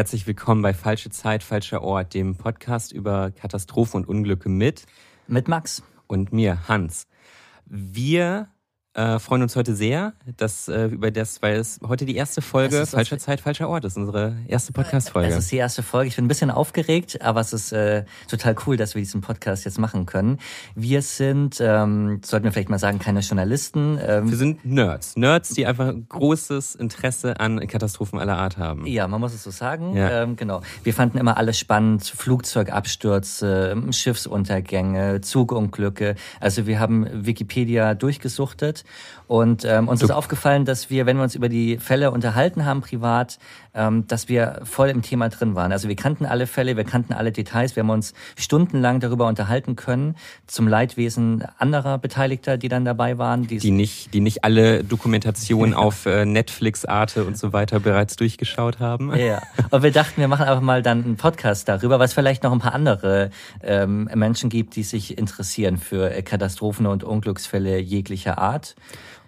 Herzlich willkommen bei Falsche Zeit, falscher Ort, dem Podcast über Katastrophen und Unglücke mit mit Max und mir Hans. Wir äh, freuen uns heute sehr, dass äh, über das, weil es heute die erste Folge Falscher Zeit, falscher Ort ist, unsere erste Podcast-Folge. Es ist die erste Folge. Ich bin ein bisschen aufgeregt, aber es ist äh, total cool, dass wir diesen Podcast jetzt machen können. Wir sind, ähm, sollten wir vielleicht mal sagen, keine Journalisten. Ähm, wir sind Nerds. Nerds, die einfach großes Interesse an Katastrophen aller Art haben. Ja, man muss es so sagen. Ja. Ähm, genau. Wir fanden immer alles spannend. Flugzeugabstürze, Schiffsuntergänge, Zugunglücke. Also wir haben Wikipedia durchgesuchtet und ähm, uns du ist aufgefallen, dass wir, wenn wir uns über die Fälle unterhalten haben privat, ähm, dass wir voll im Thema drin waren. Also wir kannten alle Fälle, wir kannten alle Details, wir haben uns stundenlang darüber unterhalten können, zum Leidwesen anderer Beteiligter, die dann dabei waren. Die nicht, die nicht alle Dokumentationen auf äh, Netflix, Arte und so weiter bereits durchgeschaut haben. Ja, und wir dachten, wir machen einfach mal dann einen Podcast darüber, was vielleicht noch ein paar andere ähm, Menschen gibt, die sich interessieren für Katastrophen und Unglücksfälle jeglicher Art.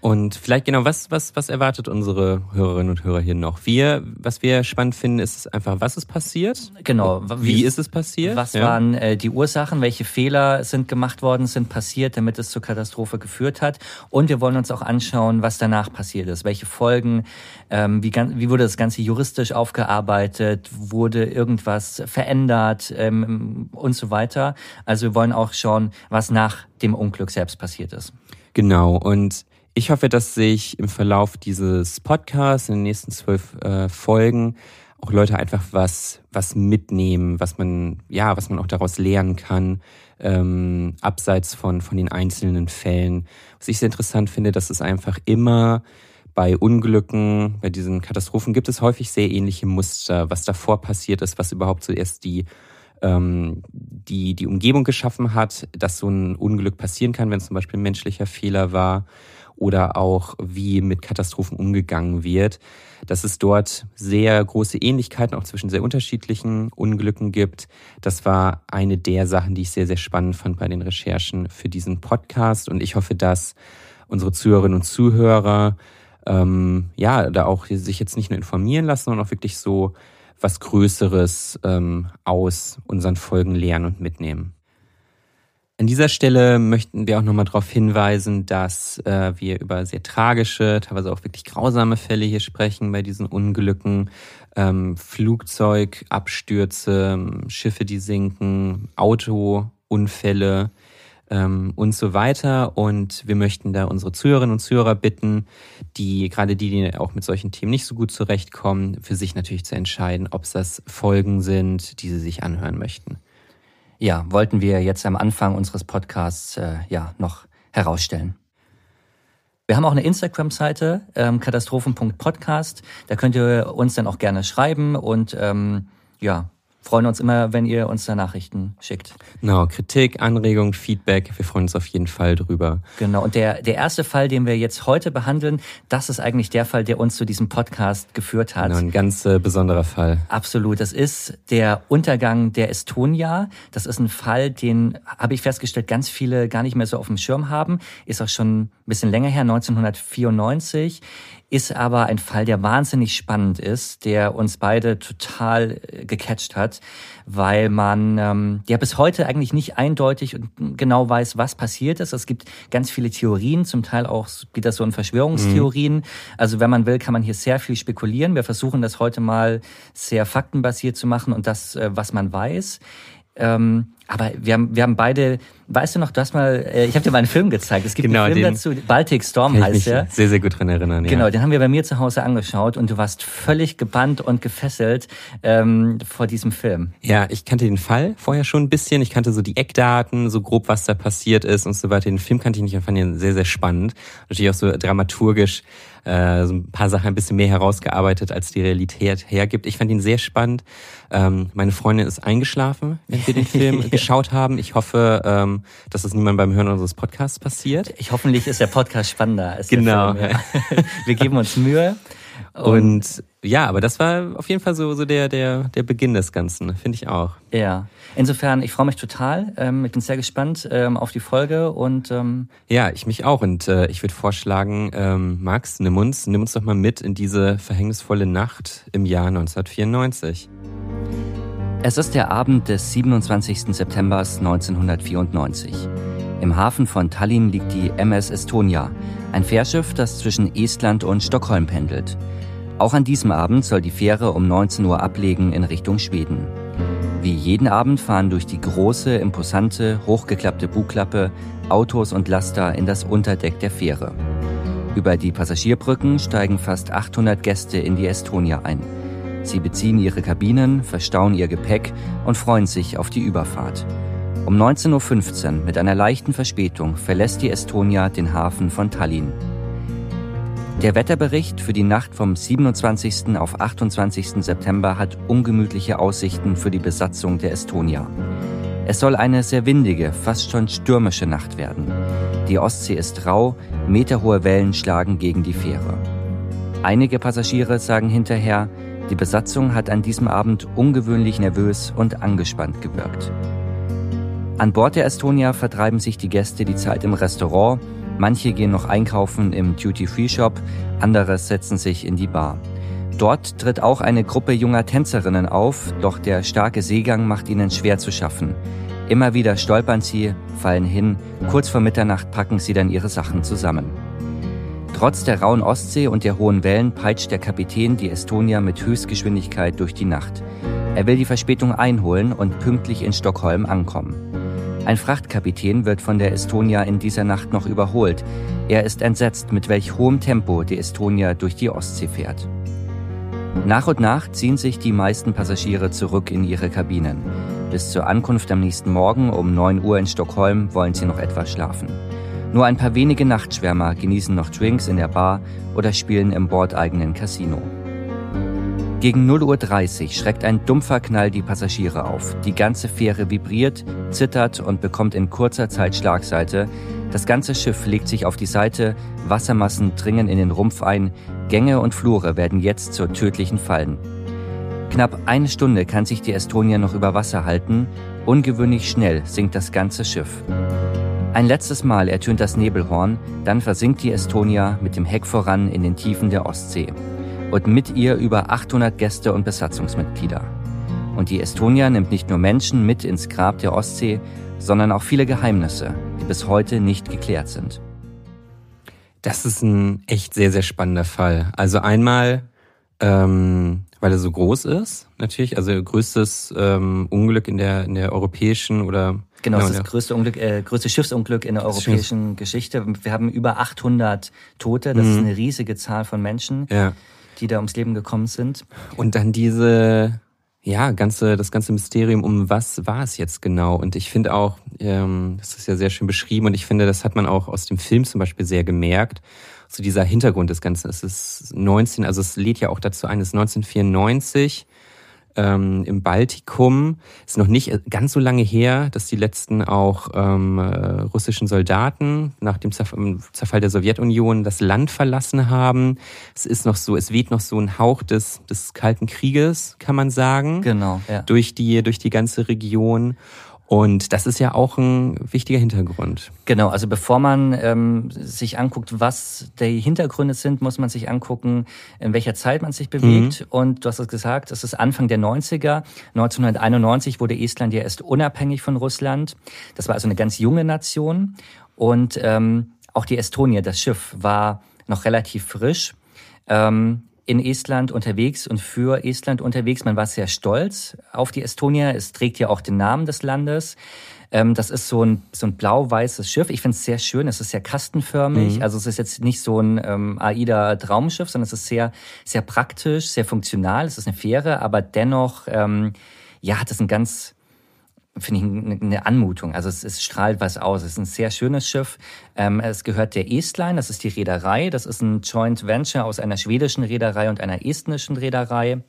Und vielleicht genau, was, was, was erwartet unsere Hörerinnen und Hörer hier noch? Wir, was wir spannend finden, ist einfach, was ist passiert? Genau. Wie, wie ist es passiert? Was ja. waren äh, die Ursachen? Welche Fehler sind gemacht worden, sind passiert, damit es zur Katastrophe geführt hat? Und wir wollen uns auch anschauen, was danach passiert ist. Welche Folgen, ähm, wie, wie wurde das Ganze juristisch aufgearbeitet? Wurde irgendwas verändert ähm, und so weiter? Also wir wollen auch schauen, was nach dem Unglück selbst passiert ist. Genau. Und ich hoffe, dass sich im Verlauf dieses Podcasts in den nächsten zwölf äh, Folgen auch Leute einfach was, was mitnehmen, was man, ja, was man auch daraus lernen kann, ähm, abseits von, von den einzelnen Fällen. Was ich sehr interessant finde, dass es einfach immer bei Unglücken, bei diesen Katastrophen gibt es häufig sehr ähnliche Muster, was davor passiert ist, was überhaupt zuerst die ähm, die die Umgebung geschaffen hat, dass so ein Unglück passieren kann, wenn es zum Beispiel ein menschlicher Fehler war oder auch wie mit Katastrophen umgegangen wird, dass es dort sehr große Ähnlichkeiten auch zwischen sehr unterschiedlichen Unglücken gibt. Das war eine der Sachen, die ich sehr, sehr spannend fand bei den Recherchen für diesen Podcast und ich hoffe, dass unsere Zuhörerinnen und Zuhörer ähm, ja da auch sich jetzt nicht nur informieren lassen, sondern auch wirklich so was Größeres ähm, aus unseren Folgen lernen und mitnehmen. An dieser Stelle möchten wir auch nochmal darauf hinweisen, dass äh, wir über sehr tragische, teilweise auch wirklich grausame Fälle hier sprechen bei diesen Unglücken. Ähm, Flugzeugabstürze, Schiffe, die sinken, Autounfälle ähm, und so weiter. Und wir möchten da unsere Zuhörerinnen und Zuhörer bitten, die gerade die, die auch mit solchen Themen nicht so gut zurechtkommen, für sich natürlich zu entscheiden, ob es das Folgen sind, die sie sich anhören möchten ja, wollten wir jetzt am Anfang unseres Podcasts äh, ja noch herausstellen. Wir haben auch eine Instagram-Seite, ähm, katastrophen.podcast. Da könnt ihr uns dann auch gerne schreiben und ähm, ja, freuen uns immer, wenn ihr uns da Nachrichten schickt. Genau, Kritik, Anregung, Feedback, wir freuen uns auf jeden Fall drüber. Genau, und der, der erste Fall, den wir jetzt heute behandeln, das ist eigentlich der Fall, der uns zu diesem Podcast geführt hat. Genau, ein ganz äh, besonderer Fall. Absolut, das ist der Untergang der Estonia. Das ist ein Fall, den habe ich festgestellt, ganz viele gar nicht mehr so auf dem Schirm haben. Ist auch schon ein bisschen länger her, 1994 ist aber ein Fall, der wahnsinnig spannend ist, der uns beide total äh, gecatcht hat, weil man ähm, ja bis heute eigentlich nicht eindeutig und genau weiß, was passiert ist. Es gibt ganz viele Theorien, zum Teil auch geht das so in Verschwörungstheorien. Mhm. Also wenn man will, kann man hier sehr viel spekulieren. Wir versuchen das heute mal sehr faktenbasiert zu machen und das, äh, was man weiß. Ähm, aber wir haben, wir haben beide weißt du noch, du hast mal, äh, ich habe dir mal einen Film gezeigt. Es gibt genau, einen Film dazu, Baltic Storm heißt der. Sehr, sehr gut dran erinnern. Ja. Genau, den haben wir bei mir zu Hause angeschaut und du warst völlig gebannt und gefesselt ähm, vor diesem Film. Ja, ich kannte den Fall vorher schon ein bisschen. Ich kannte so die Eckdaten, so grob, was da passiert ist und so weiter. Den Film kannte ich nicht und fand ihn sehr, sehr spannend. Natürlich auch so dramaturgisch äh, so ein paar Sachen ein bisschen mehr herausgearbeitet, als die Realität hergibt. Ich fand ihn sehr spannend. Ähm, meine Freundin ist eingeschlafen, wenn wir den Film geschaut haben. Ich hoffe, ähm, dass das niemand beim Hören unseres Podcasts passiert. Ich hoffentlich ist der Podcast spannender als genau. der Film. Ja. wir geben uns Mühe. Und, ja, aber das war auf jeden Fall so, so der, der, der Beginn des Ganzen, finde ich auch. Ja. Insofern, ich freue mich total. Ähm, ich bin sehr gespannt ähm, auf die Folge und ähm ja, ich mich auch. Und äh, ich würde vorschlagen, ähm, Max, nimm uns, nimm uns doch mal mit in diese verhängnisvolle Nacht im Jahr 1994. Es ist der Abend des 27. September 1994. Im Hafen von Tallinn liegt die MS Estonia, ein Fährschiff, das zwischen Estland und Stockholm pendelt. Auch an diesem Abend soll die Fähre um 19 Uhr ablegen in Richtung Schweden. Wie jeden Abend fahren durch die große, imposante, hochgeklappte Bugklappe Autos und Laster in das Unterdeck der Fähre. Über die Passagierbrücken steigen fast 800 Gäste in die Estonia ein. Sie beziehen ihre Kabinen, verstauen ihr Gepäck und freuen sich auf die Überfahrt. Um 19.15 Uhr mit einer leichten Verspätung verlässt die Estonia den Hafen von Tallinn. Der Wetterbericht für die Nacht vom 27. auf 28. September hat ungemütliche Aussichten für die Besatzung der Estonia. Es soll eine sehr windige, fast schon stürmische Nacht werden. Die Ostsee ist rau, meterhohe Wellen schlagen gegen die Fähre. Einige Passagiere sagen hinterher, die Besatzung hat an diesem Abend ungewöhnlich nervös und angespannt gewirkt. An Bord der Estonia vertreiben sich die Gäste die Zeit im Restaurant, Manche gehen noch einkaufen im Duty-Free-Shop, andere setzen sich in die Bar. Dort tritt auch eine Gruppe junger Tänzerinnen auf, doch der starke Seegang macht ihnen schwer zu schaffen. Immer wieder stolpern sie, fallen hin, kurz vor Mitternacht packen sie dann ihre Sachen zusammen. Trotz der rauen Ostsee und der hohen Wellen peitscht der Kapitän die Estonia mit Höchstgeschwindigkeit durch die Nacht. Er will die Verspätung einholen und pünktlich in Stockholm ankommen. Ein Frachtkapitän wird von der Estonia in dieser Nacht noch überholt. Er ist entsetzt, mit welch hohem Tempo die Estonia durch die Ostsee fährt. Nach und nach ziehen sich die meisten Passagiere zurück in ihre Kabinen. Bis zur Ankunft am nächsten Morgen um 9 Uhr in Stockholm wollen sie noch etwas schlafen. Nur ein paar wenige Nachtschwärmer genießen noch Drinks in der Bar oder spielen im bordeigenen Casino. Gegen 0.30 Uhr schreckt ein dumpfer Knall die Passagiere auf. Die ganze Fähre vibriert, zittert und bekommt in kurzer Zeit Schlagseite. Das ganze Schiff legt sich auf die Seite, Wassermassen dringen in den Rumpf ein, Gänge und Flure werden jetzt zur tödlichen Fallen. Knapp eine Stunde kann sich die Estonia noch über Wasser halten, ungewöhnlich schnell sinkt das ganze Schiff. Ein letztes Mal ertönt das Nebelhorn, dann versinkt die Estonia mit dem Heck voran in den Tiefen der Ostsee und mit ihr über 800 Gäste und Besatzungsmitglieder. Und die Estonia nimmt nicht nur Menschen mit ins Grab der Ostsee, sondern auch viele Geheimnisse, die bis heute nicht geklärt sind. Das ist ein echt sehr, sehr spannender Fall. Also einmal, ähm, weil er so groß ist, natürlich, also größtes ähm, Unglück in der, in der europäischen oder Genau, das ist das größte, Unglück, äh, größte Schiffsunglück in der europäischen Geschichte. Wir haben über 800 Tote, das mhm. ist eine riesige Zahl von Menschen. Ja die da ums Leben gekommen sind. Und dann diese, ja, ganze, das ganze Mysterium um was war es jetzt genau? Und ich finde auch, ähm, das ist ja sehr schön beschrieben und ich finde, das hat man auch aus dem Film zum Beispiel sehr gemerkt. So dieser Hintergrund des Ganzen. Es ist 19, also es lädt ja auch dazu ein, es ist 1994 ähm, im Baltikum. Ist noch nicht ganz so lange her, dass die letzten auch ähm, äh, russischen Soldaten nach dem Zerfall der Sowjetunion das Land verlassen haben. Es ist noch so, es weht noch so ein Hauch des, des Kalten Krieges, kann man sagen. Genau. Ja. Durch die, durch die ganze Region. Und das ist ja auch ein wichtiger Hintergrund. Genau, also bevor man ähm, sich anguckt, was die Hintergründe sind, muss man sich angucken, in welcher Zeit man sich bewegt. Mhm. Und du hast es gesagt, es ist Anfang der 90er. 1991 wurde Estland ja erst unabhängig von Russland. Das war also eine ganz junge Nation. Und ähm, auch die Estonia, das Schiff, war noch relativ frisch. Ähm, in Estland unterwegs und für Estland unterwegs. Man war sehr stolz auf die Estonia. Es trägt ja auch den Namen des Landes. Ähm, das ist so ein, so ein blau-weißes Schiff. Ich finde es sehr schön. Es ist sehr kastenförmig. Mhm. Also es ist jetzt nicht so ein ähm, AIDA-Traumschiff, sondern es ist sehr, sehr praktisch, sehr funktional. Es ist eine Fähre, aber dennoch, ähm, ja, hat es ein ganz, finde ich, eine Anmutung. Also es, es strahlt was aus. Es ist ein sehr schönes Schiff. Ähm, es gehört der Estline, das ist die Reederei. Das ist ein Joint Venture aus einer schwedischen Reederei und einer estnischen Reederei.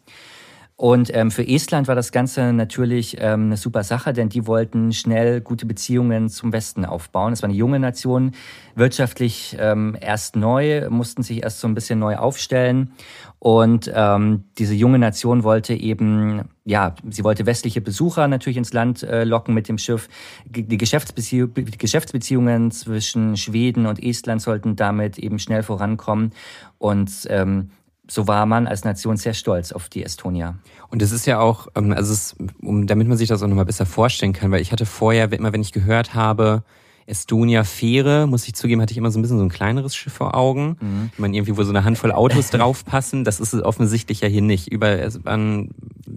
Und ähm, für Estland war das Ganze natürlich ähm, eine super Sache, denn die wollten schnell gute Beziehungen zum Westen aufbauen. Es war eine junge Nation, wirtschaftlich ähm, erst neu, mussten sich erst so ein bisschen neu aufstellen. Und ähm, diese junge Nation wollte eben, ja, sie wollte westliche Besucher natürlich ins Land äh, locken mit dem Schiff. Die, Geschäftsbezieh die Geschäftsbeziehungen zwischen Schweden und Estland sollten damit eben schnell vorankommen. Und ähm, so war man als Nation sehr stolz auf die Estonia. Und es ist ja auch, ähm, also es, um, damit man sich das auch nochmal besser vorstellen kann, weil ich hatte vorher, immer wenn ich gehört habe, Estonia Fähre, muss ich zugeben, hatte ich immer so ein bisschen so ein kleineres Schiff vor Augen. Mhm. Ich meine, irgendwie, wo so eine Handvoll Autos draufpassen, das ist es offensichtlich ja hier nicht. Über, es waren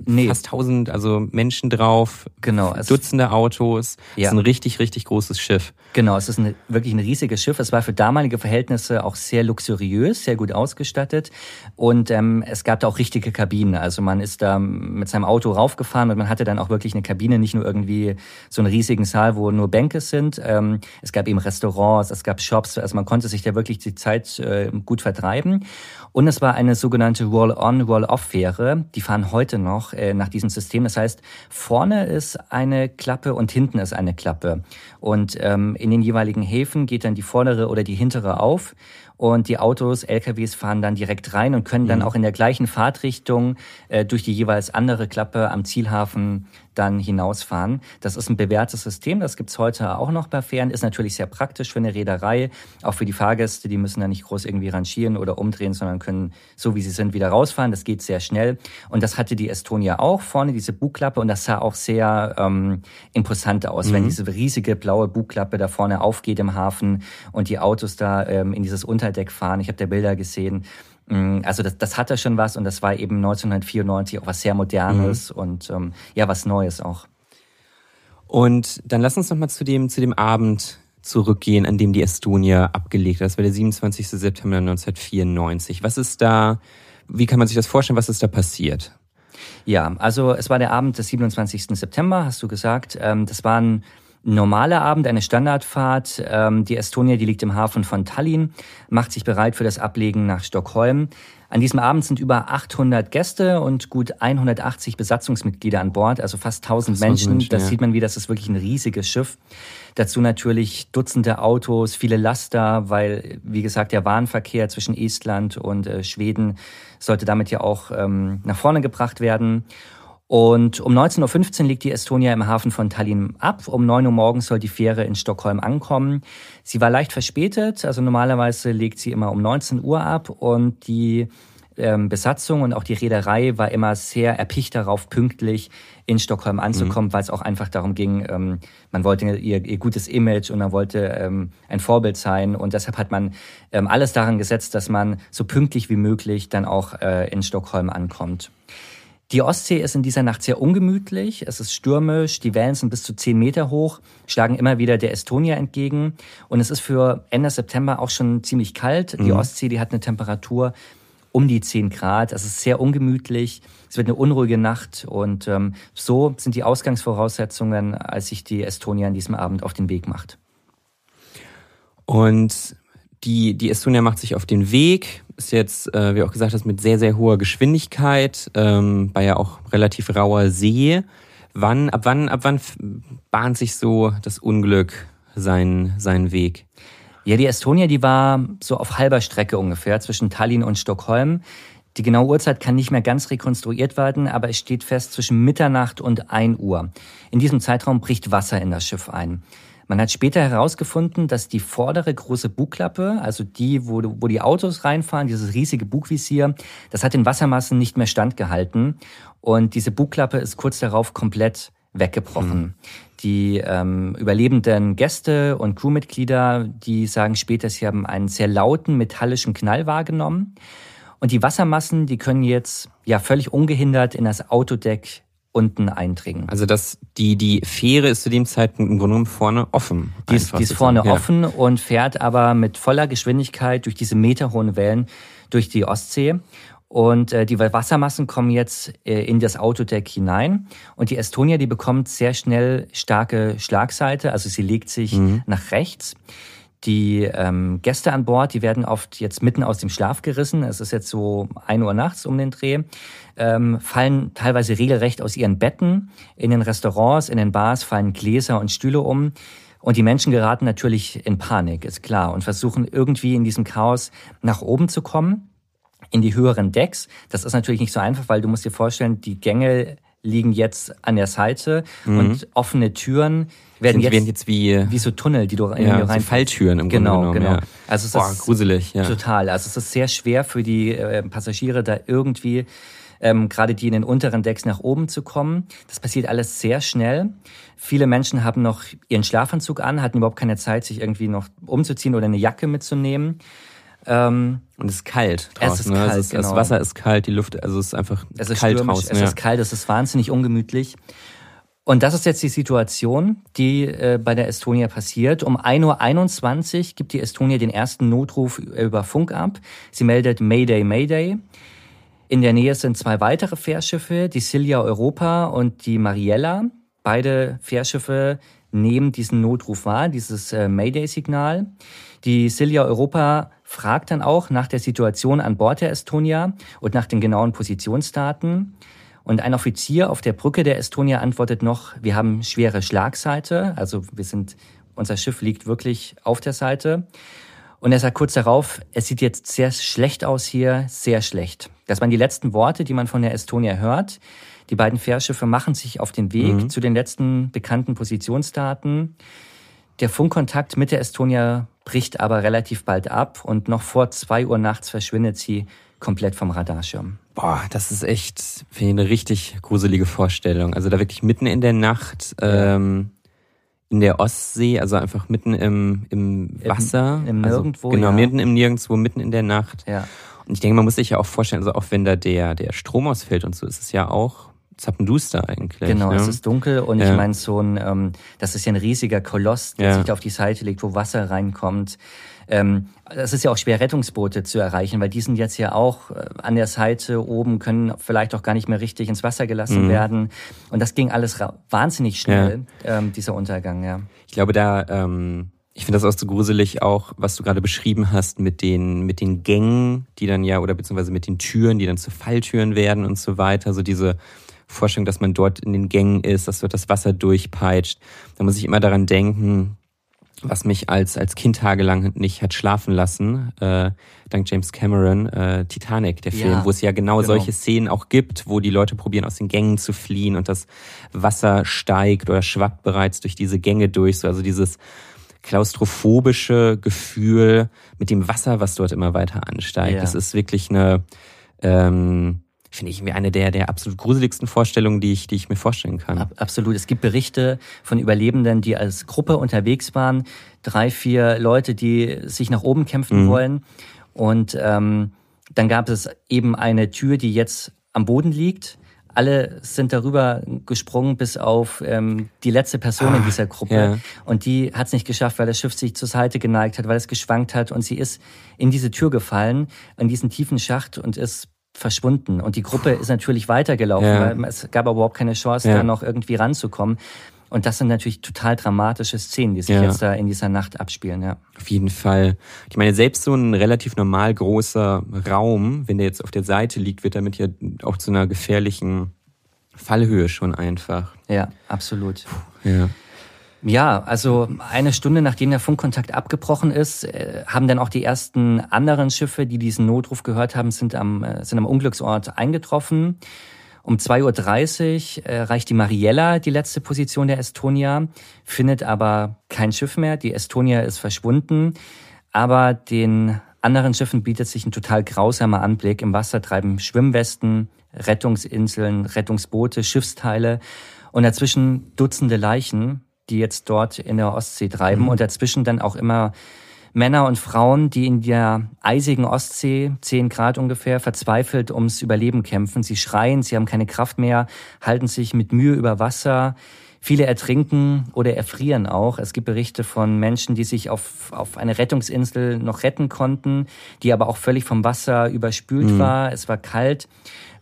nee. fast tausend, also Menschen drauf. Genau. Dutzende Autos. Ja. Es ist ein richtig, richtig großes Schiff. Genau, es ist eine, wirklich ein riesiges Schiff. Es war für damalige Verhältnisse auch sehr luxuriös, sehr gut ausgestattet. Und ähm, es gab da auch richtige Kabinen. Also man ist da mit seinem Auto raufgefahren und man hatte dann auch wirklich eine Kabine, nicht nur irgendwie so einen riesigen Saal, wo nur Bänke sind. Ähm, es gab eben Restaurants, es gab Shops, also man konnte sich da wirklich die Zeit äh, gut vertreiben. Und es war eine sogenannte Roll-on, Roll-off-Fähre. Die fahren heute noch äh, nach diesem System. Das heißt, vorne ist eine Klappe und hinten ist eine Klappe. Und ähm, in den jeweiligen Häfen geht dann die vordere oder die hintere auf und die Autos, LKWs fahren dann direkt rein und können dann mhm. auch in der gleichen Fahrtrichtung äh, durch die jeweils andere Klappe am Zielhafen dann hinausfahren. Das ist ein bewährtes System, das gibt's heute auch noch bei Fähren, ist natürlich sehr praktisch für eine Reederei, auch für die Fahrgäste, die müssen da nicht groß irgendwie rangieren oder umdrehen, sondern können so wie sie sind wieder rausfahren. Das geht sehr schnell. Und das hatte die Estonia auch, vorne diese Bugklappe und das sah auch sehr ähm, imposant aus, mhm. wenn diese riesige blaue Bugklappe da vorne aufgeht im Hafen und die Autos da ähm, in dieses Unterdeck fahren. Ich habe da Bilder gesehen. Mm, also das, das hatte schon was und das war eben 1994 auch was sehr Modernes mhm. und ähm, ja, was Neues auch. Und dann lass uns nochmal zu dem, zu dem Abend zurückgehen, an dem die Estonia abgelegt hat. Das war der 27. September 1994. Was ist da, wie kann man sich das vorstellen, was ist da passiert? Ja, also es war der Abend des 27. September, hast du gesagt. Ähm, das waren normaler Abend, eine Standardfahrt. Ähm, die Estonia, die liegt im Hafen von Tallinn, macht sich bereit für das Ablegen nach Stockholm. An diesem Abend sind über 800 Gäste und gut 180 Besatzungsmitglieder an Bord, also fast 1000 Menschen. Menschen. Das ja. sieht man wie, das ist wirklich ein riesiges Schiff. Dazu natürlich Dutzende Autos, viele Laster, weil, wie gesagt, der Warenverkehr zwischen Estland und äh, Schweden sollte damit ja auch ähm, nach vorne gebracht werden. Und um 19.15 Uhr liegt die Estonia im Hafen von Tallinn ab. Um 9 Uhr morgens soll die Fähre in Stockholm ankommen. Sie war leicht verspätet, also normalerweise legt sie immer um 19 Uhr ab und die ähm, Besatzung und auch die Reederei war immer sehr erpicht darauf, pünktlich in Stockholm anzukommen, mhm. weil es auch einfach darum ging, ähm, man wollte ihr, ihr gutes Image und man wollte ähm, ein Vorbild sein und deshalb hat man ähm, alles daran gesetzt, dass man so pünktlich wie möglich dann auch äh, in Stockholm ankommt. Die Ostsee ist in dieser Nacht sehr ungemütlich, es ist stürmisch, die Wellen sind bis zu 10 Meter hoch, schlagen immer wieder der Estonia entgegen und es ist für Ende September auch schon ziemlich kalt. Mhm. Die Ostsee, die hat eine Temperatur um die 10 Grad, es ist sehr ungemütlich, es wird eine unruhige Nacht und ähm, so sind die Ausgangsvoraussetzungen, als sich die Estonia an diesem Abend auf den Weg macht. Und die, die Estonia macht sich auf den Weg, ist jetzt, äh, wie auch gesagt hast, mit sehr, sehr hoher Geschwindigkeit, ähm, bei ja auch relativ rauer See. Wann, ab wann, ab wann bahnt sich so das Unglück seinen, seinen Weg? Ja, die Estonia, die war so auf halber Strecke ungefähr zwischen Tallinn und Stockholm. Die genaue Uhrzeit kann nicht mehr ganz rekonstruiert werden, aber es steht fest zwischen Mitternacht und 1 Uhr. In diesem Zeitraum bricht Wasser in das Schiff ein. Man hat später herausgefunden, dass die vordere große Bugklappe, also die, wo, wo die Autos reinfahren, dieses riesige Bugvisier, das hat den Wassermassen nicht mehr standgehalten. Und diese Bugklappe ist kurz darauf komplett weggebrochen. Mhm. Die ähm, überlebenden Gäste und Crewmitglieder, die sagen später, sie haben einen sehr lauten metallischen Knall wahrgenommen. Und die Wassermassen, die können jetzt ja völlig ungehindert in das Autodeck unten eindringen. Also dass die, die Fähre ist zu dem Zeitpunkt im Grunde genommen vorne offen. Die ist, die ist vorne ja. offen und fährt aber mit voller Geschwindigkeit durch diese meterhohen Wellen durch die Ostsee. Und äh, die Wassermassen kommen jetzt äh, in das Autodeck hinein. Und die Estonia, die bekommt sehr schnell starke Schlagseite, also sie legt sich mhm. nach rechts. Die ähm, Gäste an Bord, die werden oft jetzt mitten aus dem Schlaf gerissen. Es ist jetzt so ein Uhr nachts um den Dreh. Ähm, fallen teilweise regelrecht aus ihren Betten. In den Restaurants, in den Bars fallen Gläser und Stühle um. Und die Menschen geraten natürlich in Panik, ist klar, und versuchen irgendwie in diesem Chaos nach oben zu kommen in die höheren Decks. Das ist natürlich nicht so einfach, weil du musst dir vorstellen, die Gänge liegen jetzt an der Seite mhm. und offene Türen werden jetzt, werden jetzt wie, wie so Tunnel, die du ja, rein so Falltüren im genau, Grunde genommen. Genau, ja. Also es Boah, ist gruselig, ja. Total. Also es ist sehr schwer für die äh, Passagiere da irgendwie ähm, gerade die in den unteren Decks nach oben zu kommen. Das passiert alles sehr schnell. Viele Menschen haben noch ihren Schlafanzug an, hatten überhaupt keine Zeit, sich irgendwie noch umzuziehen oder eine Jacke mitzunehmen. Ähm, und es ist kalt draußen. Es ist ne? kalt, es ist, genau. Das Wasser ist kalt, die Luft, also es ist einfach es ist kalt stürmisch, draußen. Es ja. ist kalt, es ist wahnsinnig ungemütlich. Und das ist jetzt die Situation, die äh, bei der Estonia passiert. Um 1.21 Uhr gibt die Estonia den ersten Notruf über Funk ab. Sie meldet Mayday, Mayday. In der Nähe sind zwei weitere Fährschiffe, die Silja Europa und die Mariella. Beide Fährschiffe nehmen diesen Notruf wahr, dieses äh, Mayday-Signal. Die Silja Europa fragt dann auch nach der Situation an Bord der Estonia und nach den genauen Positionsdaten. Und ein Offizier auf der Brücke der Estonia antwortet noch, wir haben schwere Schlagseite, also wir sind, unser Schiff liegt wirklich auf der Seite. Und er sagt kurz darauf, es sieht jetzt sehr schlecht aus hier, sehr schlecht. Das waren die letzten Worte, die man von der Estonia hört. Die beiden Fährschiffe machen sich auf den Weg mhm. zu den letzten bekannten Positionsdaten. Der Funkkontakt mit der Estonia bricht aber relativ bald ab und noch vor zwei Uhr nachts verschwindet sie komplett vom Radarschirm. Boah, das ist echt finde eine richtig gruselige Vorstellung. Also da wirklich mitten in der Nacht ähm, in der Ostsee, also einfach mitten im, im Wasser. Im, im Nirgendwo. Also, genau, ja. mitten im Nirgendwo, mitten in der Nacht. Ja. Und ich denke, man muss sich ja auch vorstellen, also auch wenn da der, der Strom ausfällt und so, ist es ja auch zappenduster eigentlich. Genau, ne? es ist dunkel und Ja. ich meine so ein, ähm, das ist ja ein riesiger Koloss, der Ja. sich auf die Seite legt, wo Wasser reinkommt. Ähm, es ist ja auch schwer, Rettungsboote zu erreichen, weil die sind jetzt ja auch äh, an der Seite oben, können vielleicht auch gar nicht mehr richtig ins Wasser gelassen Mhm. werden. Und das ging alles wahnsinnig schnell, ähm, dieser Untergang, ja. Ich glaube, da, ähm, ich finde das auch so gruselig, auch was du gerade beschrieben hast mit den, mit den Gängen, die dann ja, oder beziehungsweise mit den Türen, die dann zu Falltüren werden und so weiter. So diese Vorstellung, dass man dort in den Gängen ist, dass dort das Wasser durchpeitscht. Da muss ich immer daran denken, was mich als, als Kind tagelang nicht hat schlafen lassen, äh, dank James Cameron, äh, Titanic, der Film, Ja, wo es ja genau, genau. solche Szenen auch gibt, wo die Leute probieren, aus den Gängen zu fliehen und das Wasser steigt oder schwappt bereits durch diese Gänge durch. So, also dieses klaustrophobische Gefühl mit dem Wasser, was dort immer weiter ansteigt. Ja. Das ist wirklich eine, ähm, finde ich, eine der, der absolut gruseligsten Vorstellungen, die ich, die ich mir vorstellen kann. Ab, absolut. Es gibt Berichte von Überlebenden, die als Gruppe unterwegs waren. Drei, vier Leute, die sich nach oben kämpfen Mhm. wollen. Und ähm, dann gab es eben eine Tür, die jetzt am Boden liegt. Alle sind darüber gesprungen, bis auf ähm, die letzte Person in dieser Gruppe. ja. Und die hat es nicht geschafft, weil das Schiff sich zur Seite geneigt hat, weil es geschwankt hat. Und sie ist in diese Tür gefallen, in diesen tiefen Schacht und ist verschwunden. Und die Gruppe ist natürlich weitergelaufen, Ja. weil es gab aber überhaupt keine Chance, Ja. da noch irgendwie ranzukommen. Und das sind natürlich total dramatische Szenen, die sich Ja. jetzt da in dieser Nacht abspielen, ja. Auf jeden Fall. Ich meine, selbst so ein relativ normal großer Raum, wenn der jetzt auf der Seite liegt, wird damit ja auch zu einer gefährlichen Fallhöhe schon einfach. Ja, absolut. Ja. Ja, also eine Stunde nachdem der Funkkontakt abgebrochen ist, äh, haben dann auch die ersten anderen Schiffe, die diesen Notruf gehört haben, sind am, äh, sind am Unglücksort eingetroffen. Um 2.30 Uhr äh, erreicht die Mariella die letzte Position der Estonia, findet aber kein Schiff mehr. Die Estonia ist verschwunden, aber den anderen Schiffen bietet sich ein total grausamer Anblick. Im Wasser treiben Schwimmwesten, Rettungsinseln, Rettungsboote, Schiffsteile und dazwischen Dutzende Leichen, die jetzt dort in der Ostsee treiben und dazwischen dann auch immer Männer und Frauen, die in der eisigen Ostsee, 10 Grad ungefähr, verzweifelt ums Überleben kämpfen. Sie schreien, sie haben keine Kraft mehr, halten sich mit Mühe über Wasser. Viele ertrinken oder erfrieren auch. Es gibt Berichte von Menschen, die sich auf, auf eine Rettungsinsel noch retten konnten, die aber auch völlig vom Wasser überspült mhm. war. Es war kalt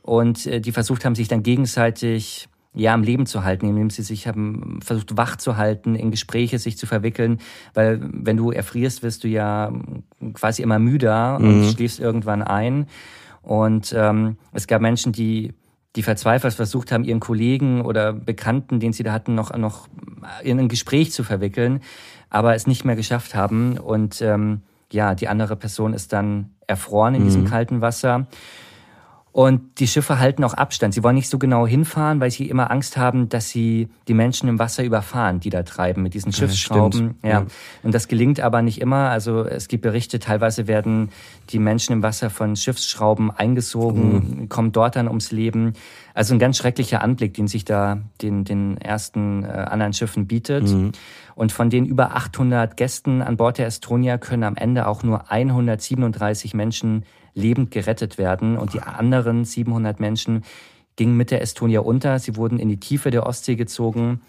und äh, die versucht haben, sich dann gegenseitig ja, am Leben zu halten, indem sie sich haben versucht wach zu halten, in Gespräche sich zu verwickeln, weil wenn du erfrierst, wirst du ja quasi immer müder mhm. und schläfst irgendwann ein. Und ähm, es gab Menschen, die die verzweifelt versucht haben, ihren Kollegen oder Bekannten, den sie da hatten, noch noch in ein Gespräch zu verwickeln, aber es nicht mehr geschafft haben und ähm, ja, die andere Person ist dann erfroren in mhm. diesem kalten Wasser. Und die Schiffe halten auch Abstand. Sie wollen nicht so genau hinfahren, weil sie immer Angst haben, dass sie die Menschen im Wasser überfahren, die da treiben mit diesen Schiffsschrauben. Ja, ja. Und das gelingt aber nicht immer. Also es gibt Berichte, teilweise werden die Menschen im Wasser von Schiffsschrauben eingesogen, mhm. kommen dort dann ums Leben. Also ein ganz schrecklicher Anblick, den sich da den, den ersten äh, anderen Schiffen bietet. Mhm. Und von den über 800 Gästen an Bord der Estonia können am Ende auch nur 137 Menschen lebend gerettet werden. Und die anderen 700 Menschen gingen mit der Estonia unter. Sie wurden in die Tiefe der Ostsee gezogen.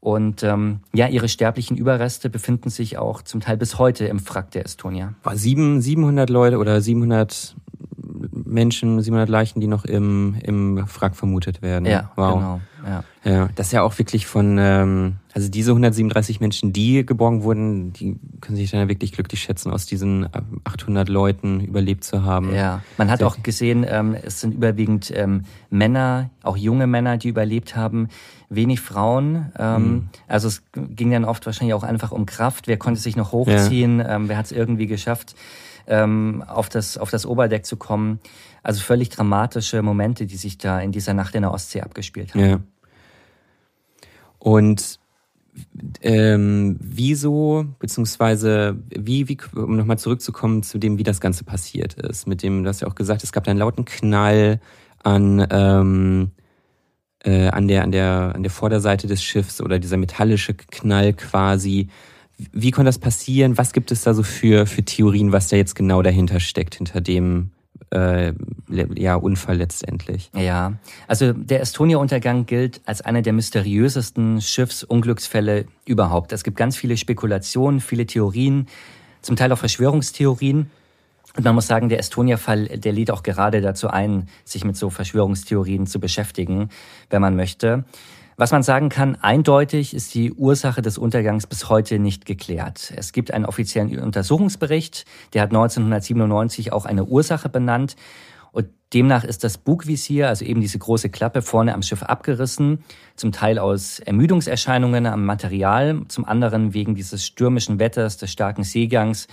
Und ähm, ja, ihre sterblichen Überreste befinden sich auch zum Teil bis heute im Wrack der Estonia. War sieben, 700 Leute oder 700 Menschen, 700 Leichen, die noch im, im Wrack vermutet werden. Ja, wow. genau. Ja. ja, das ist ja auch wirklich von, ähm, also diese 137 Menschen, die geborgen wurden, die können sich dann ja wirklich glücklich schätzen, aus diesen 800 Leuten überlebt zu haben. Ja, man hat Sehr auch gesehen, ähm, es sind überwiegend ähm, Männer, auch junge Männer, die überlebt haben, wenig Frauen. Ähm, mhm. Also es ging dann oft wahrscheinlich auch einfach um Kraft. Wer konnte sich noch hochziehen? Ja. Ähm, wer hat es irgendwie geschafft? Ähm, auf, das, auf das Oberdeck zu kommen. Also völlig dramatische Momente, die sich da in dieser Nacht in der Ostsee abgespielt haben. Ja. Und ähm, wieso, beziehungsweise wie, wie, um nochmal zurückzukommen zu dem, wie das Ganze passiert ist. Mit dem, du hast ja auch gesagt, es gab einen lauten Knall an, ähm, äh, an, der, an, der, an der Vorderseite des Schiffs oder dieser metallische Knall quasi. Wie konnte das passieren? Was gibt es da so für, für Theorien, was da jetzt genau dahinter steckt, hinter dem äh, ja, Unfall letztendlich? Ja, also der Estonia-Untergang gilt als einer der mysteriösesten Schiffsunglücksfälle überhaupt. Es gibt ganz viele Spekulationen, viele Theorien, zum Teil auch Verschwörungstheorien. Und man muss sagen, der Estonia-Fall, der lädt auch gerade dazu ein, sich mit so Verschwörungstheorien zu beschäftigen, wenn man möchte. Was man sagen kann, eindeutig ist die Ursache des Untergangs bis heute nicht geklärt. Es gibt einen offiziellen Untersuchungsbericht, der hat 1997 auch eine Ursache benannt. Und demnach ist das Bugvisier, also eben diese große Klappe vorne am Schiff abgerissen, zum Teil aus Ermüdungserscheinungen am Material, zum anderen wegen dieses stürmischen Wetters, des starken Seegangs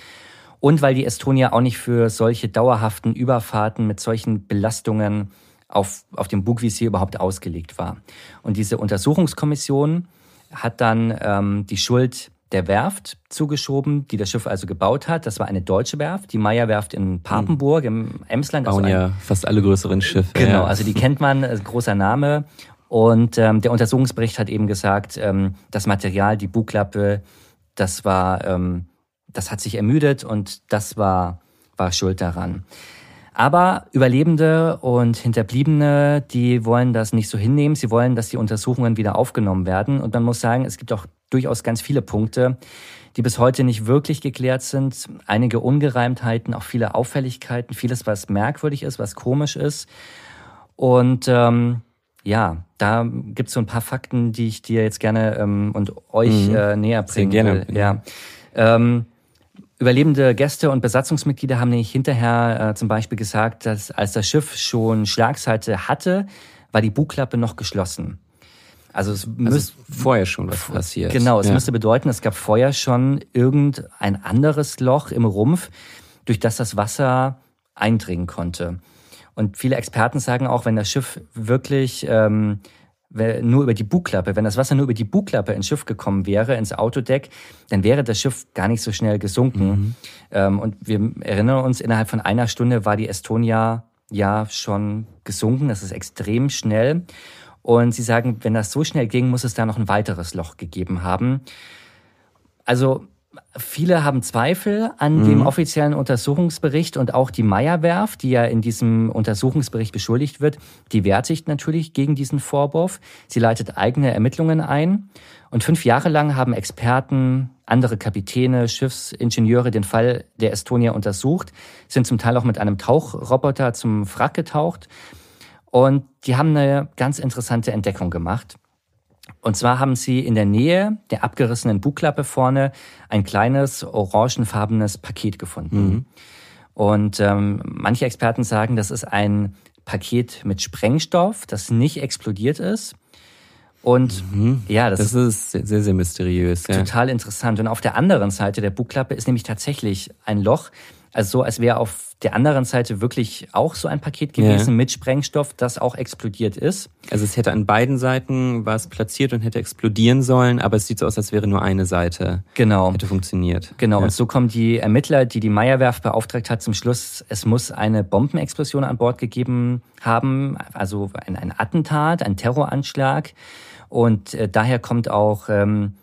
und weil die Estonia auch nicht für solche dauerhaften Überfahrten mit solchen Belastungen auf, auf dem Bugvisier überhaupt ausgelegt war. Und diese Untersuchungskommission hat dann ähm, die Schuld der Werft zugeschoben, die das Schiff also gebaut hat. Das war eine deutsche Werft, die Meyer-Werft in Papenburg im Emsland. Bauen also ja fast alle größeren Schiffe. Genau, ja. also die kennt man, äh, großer Name. Und ähm, der Untersuchungsbericht hat eben gesagt, ähm, das Material, die Bugklappe, das war, ähm, das hat sich ermüdet und das war, war schuld daran. Aber Überlebende und Hinterbliebene, die wollen das nicht so hinnehmen. Sie wollen, dass die Untersuchungen wieder aufgenommen werden. Und man muss sagen, es gibt auch durchaus ganz viele Punkte, die bis heute nicht wirklich geklärt sind. Einige Ungereimtheiten, auch viele Auffälligkeiten, vieles, was merkwürdig ist, was komisch ist. Und ähm, ja, da gibt's so ein paar Fakten, die ich dir jetzt gerne ähm, und euch mhm. äh, näher bringen Sehr gerne. will. Ja. Ähm, Überlebende Gäste und Besatzungsmitglieder haben nämlich hinterher äh, zum Beispiel gesagt, dass als das Schiff schon Schlagseite hatte, war die Bugklappe noch geschlossen. Also es also müsste vorher schon was passiert. Genau, es ja. müsste bedeuten, es gab vorher schon irgendein anderes Loch im Rumpf, durch das das Wasser eindringen konnte. Und viele Experten sagen auch, wenn das Schiff wirklich ähm, nur über die Bugklappe, wenn das Wasser nur über die Bugklappe ins Schiff gekommen wäre, ins Autodeck, dann wäre das Schiff gar nicht so schnell gesunken. Mhm. Ähm, und wir erinnern uns, innerhalb von einer Stunde war die Estonia ja schon gesunken. Das ist extrem schnell. Und sie sagen, wenn das so schnell ging, muss es da noch ein weiteres Loch gegeben haben. Also Viele haben Zweifel an mhm. dem offiziellen Untersuchungsbericht und auch die Meyerwerf, die ja in diesem Untersuchungsbericht beschuldigt wird, die wehrt sich natürlich gegen diesen Vorwurf. Sie leitet eigene Ermittlungen ein. Und fünf Jahre lang haben Experten, andere Kapitäne, Schiffsingenieure den Fall der Estonia untersucht, sind zum Teil auch mit einem Tauchroboter zum Wrack getaucht. Und die haben eine ganz interessante Entdeckung gemacht. Und zwar haben sie in der Nähe der abgerissenen Bugklappe vorne ein kleines orangenfarbenes Paket gefunden. Mhm. Und ähm, manche Experten sagen, das ist ein Paket mit Sprengstoff, das nicht explodiert ist. Und mhm. ja, das, das, ist sehr, sehr mysteriös. Total ja. interessant. Und auf der anderen Seite der Bugklappe ist nämlich tatsächlich ein Loch, also so, als wäre auf der anderen Seite wirklich auch so ein Paket gewesen ja. mit Sprengstoff, das auch explodiert ist. Also es hätte an beiden Seiten was platziert und hätte explodieren sollen, aber es sieht so aus, als wäre nur eine Seite. Genau. Hätte funktioniert. Genau. Ja. Und so kommen die Ermittler, die die Meyerwerft beauftragt hat, zum Schluss, es muss eine Bombenexplosion an Bord gegeben haben, also ein, ein Attentat, ein Terroranschlag. Und äh, daher kommt auch ähm,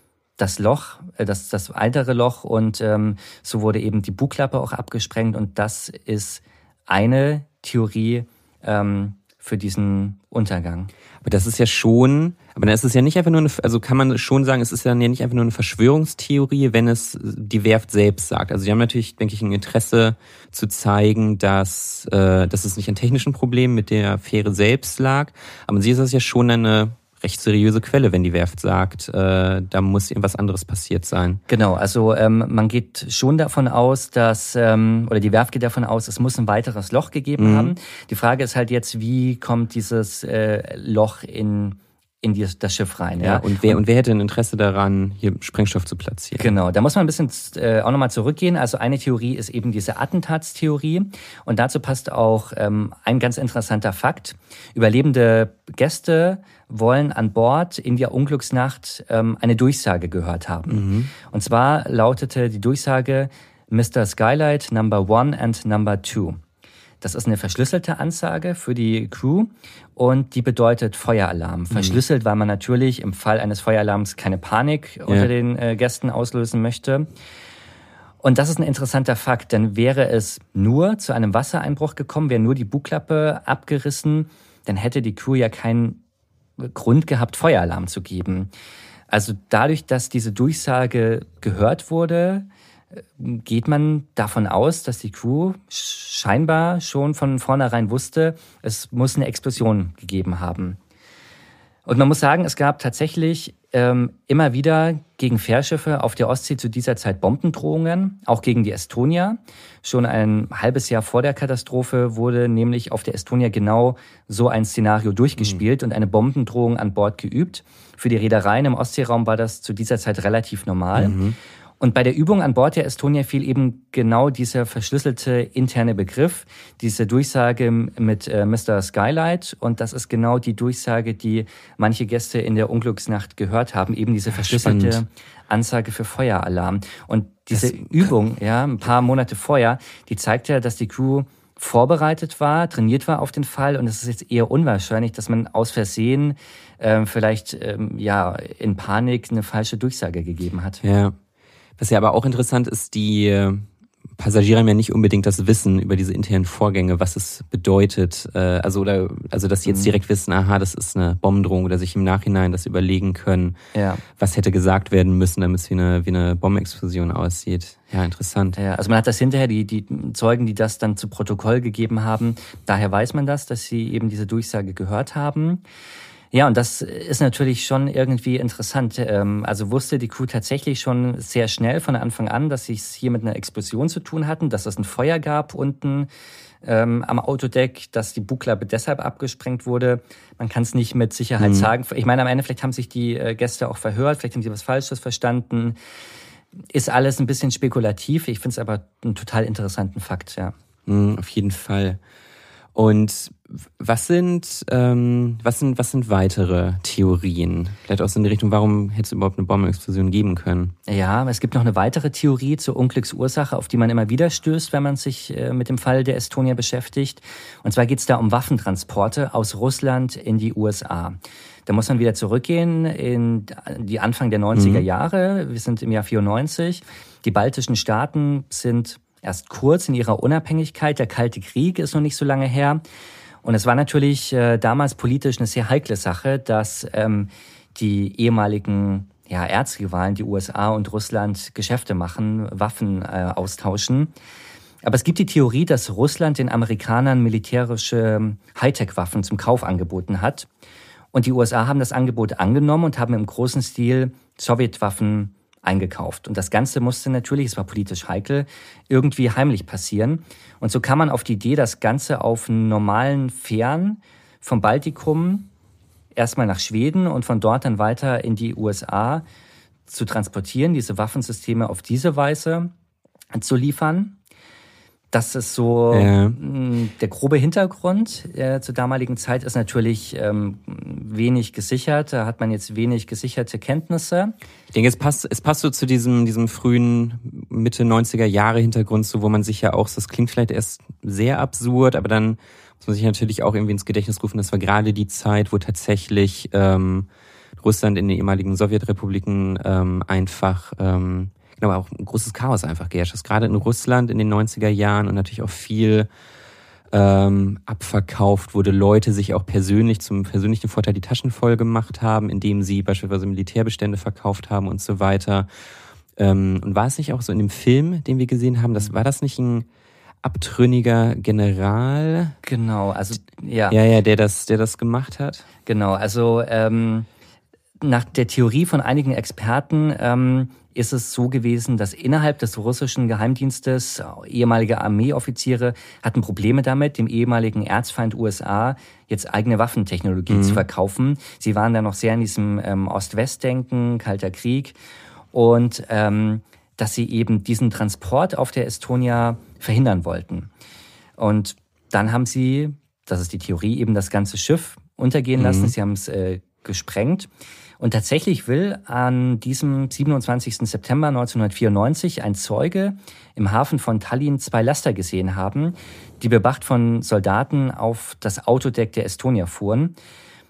das Loch, äh, das, das weitere Loch und ähm, so wurde eben die Bugklappe auch abgesprengt und das ist eine Theorie ähm, für diesen Untergang. Aber das ist ja schon, aber dann ist es ja nicht einfach nur eine, also kann man schon sagen, es ist ja nicht einfach nur eine Verschwörungstheorie, wenn es die Werft selbst sagt. Also die haben natürlich, denke ich, ein Interesse zu zeigen, dass, äh, dass es nicht an technischen Problemen mit der Fähre selbst lag. Aber sie ist das ja schon eine recht seriöse Quelle, wenn die Werft sagt, äh, da muss irgendwas anderes passiert sein. Genau, also ähm, man geht schon davon aus, dass, ähm, oder die Werft geht davon aus, es muss ein weiteres Loch gegeben mhm. haben. Die Frage ist halt jetzt, wie kommt dieses äh, Loch in in die, das Schiff rein. Ja, ja. Und, wer, und wer hätte ein Interesse daran, hier Sprengstoff zu platzieren? Genau, da muss man ein bisschen äh, auch nochmal zurückgehen. Also eine Theorie ist eben diese Attentatstheorie. Und dazu passt auch ähm, ein ganz interessanter Fakt. Überlebende Gäste wollen an Bord in der Unglücksnacht ähm, eine Durchsage gehört haben. Mhm. Und zwar lautete die Durchsage Mr. Skylight Number One and Number Two. Das ist eine verschlüsselte Ansage für die Crew und die bedeutet Feueralarm. Mhm. Verschlüsselt, weil man natürlich im Fall eines Feueralarms keine Panik ja. unter den äh, Gästen auslösen möchte. Und das ist ein interessanter Fakt, denn wäre es nur zu einem Wassereinbruch gekommen, wäre nur die Bugklappe abgerissen, dann hätte die Crew ja keinen Grund gehabt, Feueralarm zu geben. Also dadurch, dass diese Durchsage gehört wurde, geht man davon aus, dass die Crew scheinbar schon von vornherein wusste, es muss eine Explosion gegeben haben. Und man muss sagen, es gab tatsächlich ähm, immer wieder gegen Fährschiffe auf der Ostsee zu dieser Zeit Bombendrohungen, auch gegen die Estonia. Schon ein halbes Jahr vor der Katastrophe wurde nämlich auf der Estonia genau so ein Szenario durchgespielt mhm. und eine Bombendrohung an Bord geübt. Für die Reedereien im Ostseeraum war das zu dieser Zeit relativ normal. Mhm. Und bei der Übung an Bord der Estonia fiel eben genau dieser verschlüsselte interne Begriff, diese Durchsage mit äh, Mr. Skylight. Und das ist genau die Durchsage, die manche Gäste in der Unglücksnacht gehört haben, eben diese verschlüsselte Spannend. Ansage für Feueralarm. Und diese das Übung, ja, ein paar Monate vorher, die zeigt ja, dass die Crew vorbereitet war, trainiert war auf den Fall und es ist jetzt eher unwahrscheinlich, dass man aus Versehen ähm, vielleicht ähm, ja in Panik eine falsche Durchsage gegeben hat. Ja, was ja aber auch interessant ist, die Passagiere haben ja nicht unbedingt das Wissen über diese internen Vorgänge, was es bedeutet. Äh, also oder also dass sie jetzt mhm. direkt wissen, aha, das ist eine Bombendrohung oder sich im Nachhinein das überlegen können, ja. was hätte gesagt werden müssen, damit es wie eine, wie eine Bombenexplosion aussieht. Ja, interessant. Ja, also man hat das hinterher, die, die Zeugen, die das dann zu Protokoll gegeben haben, daher weiß man das, dass sie eben diese Durchsage gehört haben. Ja, und das ist natürlich schon irgendwie interessant. Ähm, also wusste die Crew tatsächlich schon sehr schnell von Anfang an, dass sie es hier mit einer Explosion zu tun hatten, dass es ein Feuer gab unten ähm, am Autodeck, dass die Bugklappe deshalb abgesprengt wurde. Man kann es nicht mit Sicherheit mhm. sagen. Ich meine, am Ende vielleicht haben sich die äh, Gäste auch verhört, vielleicht haben sie was Falsches verstanden. Ist alles ein bisschen spekulativ. Ich finde es aber einen total interessanten Fakt, ja. Mhm, auf jeden Fall. Und was sind, ähm, was sind, was sind weitere Theorien? Vielleicht auch so in die Richtung, warum hätte es überhaupt eine Bombenexplosion geben können? Ja, es gibt noch eine weitere Theorie zur Unglücksursache, auf die man immer wieder stößt, wenn man sich äh, mit dem Fall der Estonia beschäftigt. Und zwar geht es da um Waffentransporte aus Russland in die USA. Da muss man wieder zurückgehen in die Anfang der 90er mhm. Jahre. Wir sind im Jahr 94. Die baltischen Staaten sind erst kurz in ihrer Unabhängigkeit. Der Kalte Krieg ist noch nicht so lange her. Und es war natürlich äh, damals politisch eine sehr heikle Sache, dass ähm, die ehemaligen ja, Erzrivalen, die USA und Russland, Geschäfte machen, Waffen äh, austauschen. Aber es gibt die Theorie, dass Russland den Amerikanern militärische ähm, Hightech-Waffen zum Kauf angeboten hat. Und die USA haben das Angebot angenommen und haben im großen Stil Sowjetwaffen eingekauft. Und das Ganze musste natürlich, es war politisch heikel, irgendwie heimlich passieren. Und so kam man auf die Idee, das Ganze auf normalen Fähren vom Baltikum erstmal nach Schweden und von dort dann weiter in die USA zu transportieren, diese Waffensysteme auf diese Weise zu liefern. Das ist so ja. Mm, der grobe Hintergrund. Äh, zur damaligen Zeit ist natürlich ähm, wenig gesichert. Da hat man jetzt wenig gesicherte Kenntnisse. Ich denke, es passt, es passt so zu diesem, diesem frühen Mitte 90er Jahre Hintergrund, so wo man sich ja auch, das klingt vielleicht erst sehr absurd, aber dann muss man sich natürlich auch irgendwie ins Gedächtnis rufen, das war gerade die Zeit, wo tatsächlich ähm, Russland in den ehemaligen Sowjetrepubliken ähm, einfach ähm, aber auch ein großes Chaos einfach geherrscht ist. Gerade in Russland in den 90er Jahren und natürlich auch viel ähm, abverkauft wurde, Leute sich auch persönlich zum persönlichen Vorteil die Taschen voll gemacht haben, indem sie beispielsweise Militärbestände verkauft haben und so weiter. Ähm, und war es nicht auch so in dem Film, den wir gesehen haben, das war das nicht ein abtrünniger General? Genau, also ja. Ja, ja, der das, der das gemacht hat. Genau, also ähm, nach der Theorie von einigen Experten ähm, ist es so gewesen, dass innerhalb des russischen Geheimdienstes ehemalige Armeeoffiziere hatten Probleme damit, dem ehemaligen Erzfeind USA jetzt eigene Waffentechnologie mhm. zu verkaufen. Sie waren da noch sehr in diesem ähm, Ost-West-Denken, Kalter Krieg und ähm, dass sie eben diesen Transport auf der Estonia verhindern wollten. Und dann haben sie, das ist die Theorie, eben das ganze Schiff untergehen lassen. Mhm. Sie haben es äh, gesprengt. Und tatsächlich will an diesem 27. September 1994 ein Zeuge im Hafen von Tallinn zwei Laster gesehen haben, die bewacht von Soldaten auf das Autodeck der Estonia fuhren.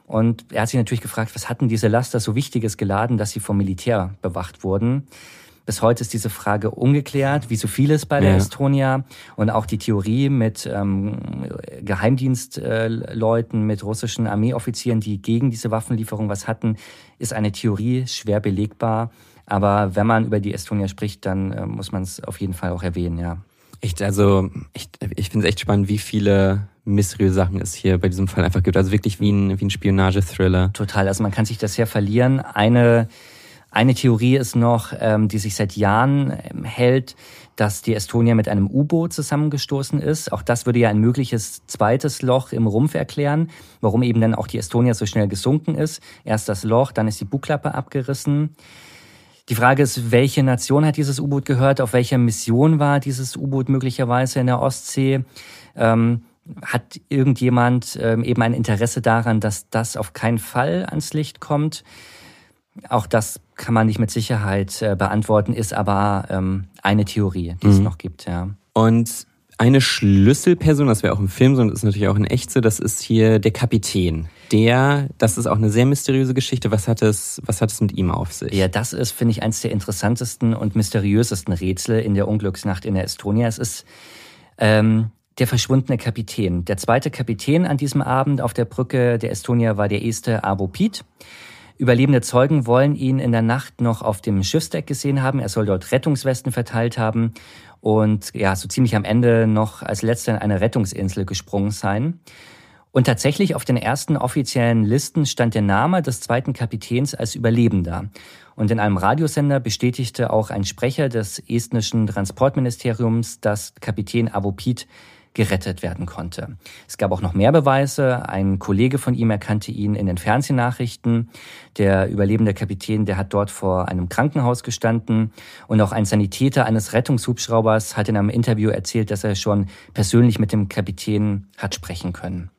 Und er hat sich natürlich gefragt, was hatten diese Laster so Wichtiges geladen, dass sie vom Militär bewacht wurden. Bis heute ist diese Frage ungeklärt, wie so vieles bei der ja. Estonia. Und auch die Theorie mit ähm, Geheimdienstleuten, mit russischen Armeeoffizieren, die gegen diese Waffenlieferung was hatten, ist eine Theorie, schwer belegbar. Aber wenn man über die Estonia spricht, dann äh, muss man es auf jeden Fall auch erwähnen, ja. Echt, also ich, ich finde es echt spannend, wie viele mysteriöse Sachen es hier bei diesem Fall einfach gibt. Also wirklich wie ein, wie ein Spionage-Thriller. Total, also man kann sich das sehr verlieren. Eine eine Theorie ist noch, ähm, die sich seit Jahren ähm, hält, dass die Estonia mit einem U-Boot zusammengestoßen ist. Auch das würde ja ein mögliches zweites Loch im Rumpf erklären, warum eben dann auch die Estonia so schnell gesunken ist. Erst das Loch, dann ist die Bugklappe abgerissen. Die Frage ist, welche Nation hat dieses U-Boot gehört? Auf welcher Mission war dieses U-Boot möglicherweise in der Ostsee? Ähm, hat irgendjemand ähm, eben ein Interesse daran, dass das auf keinen Fall ans Licht kommt? Auch das kann man nicht mit Sicherheit äh, beantworten, ist aber ähm, eine Theorie, die mhm. es noch gibt, ja. Und eine Schlüsselperson, das wäre auch im Film so und ist natürlich auch in echt so, das ist hier der Kapitän. Der, das ist auch eine sehr mysteriöse Geschichte. Was hat es, was hat es mit ihm auf sich? Ja, das ist, finde ich, eines der interessantesten und mysteriösesten Rätsel in der Unglücksnacht in der Estonia. Es ist ähm, der verschwundene Kapitän. Der zweite Kapitän an diesem Abend auf der Brücke der Estonia war der erste Abo Piet. Überlebende Zeugen wollen ihn in der Nacht noch auf dem Schiffsdeck gesehen haben. Er soll dort Rettungswesten verteilt haben und ja, so ziemlich am Ende noch als letzter in eine Rettungsinsel gesprungen sein. Und tatsächlich auf den ersten offiziellen Listen stand der Name des zweiten Kapitäns als Überlebender. Und in einem Radiosender bestätigte auch ein Sprecher des estnischen Transportministeriums, dass Kapitän Avopit gerettet werden konnte. Es gab auch noch mehr Beweise. Ein Kollege von ihm erkannte ihn in den Fernsehnachrichten. Der überlebende Kapitän, der hat dort vor einem Krankenhaus gestanden. Und auch ein Sanitäter eines Rettungshubschraubers hat in einem Interview erzählt, dass er schon persönlich mit dem Kapitän hat sprechen können.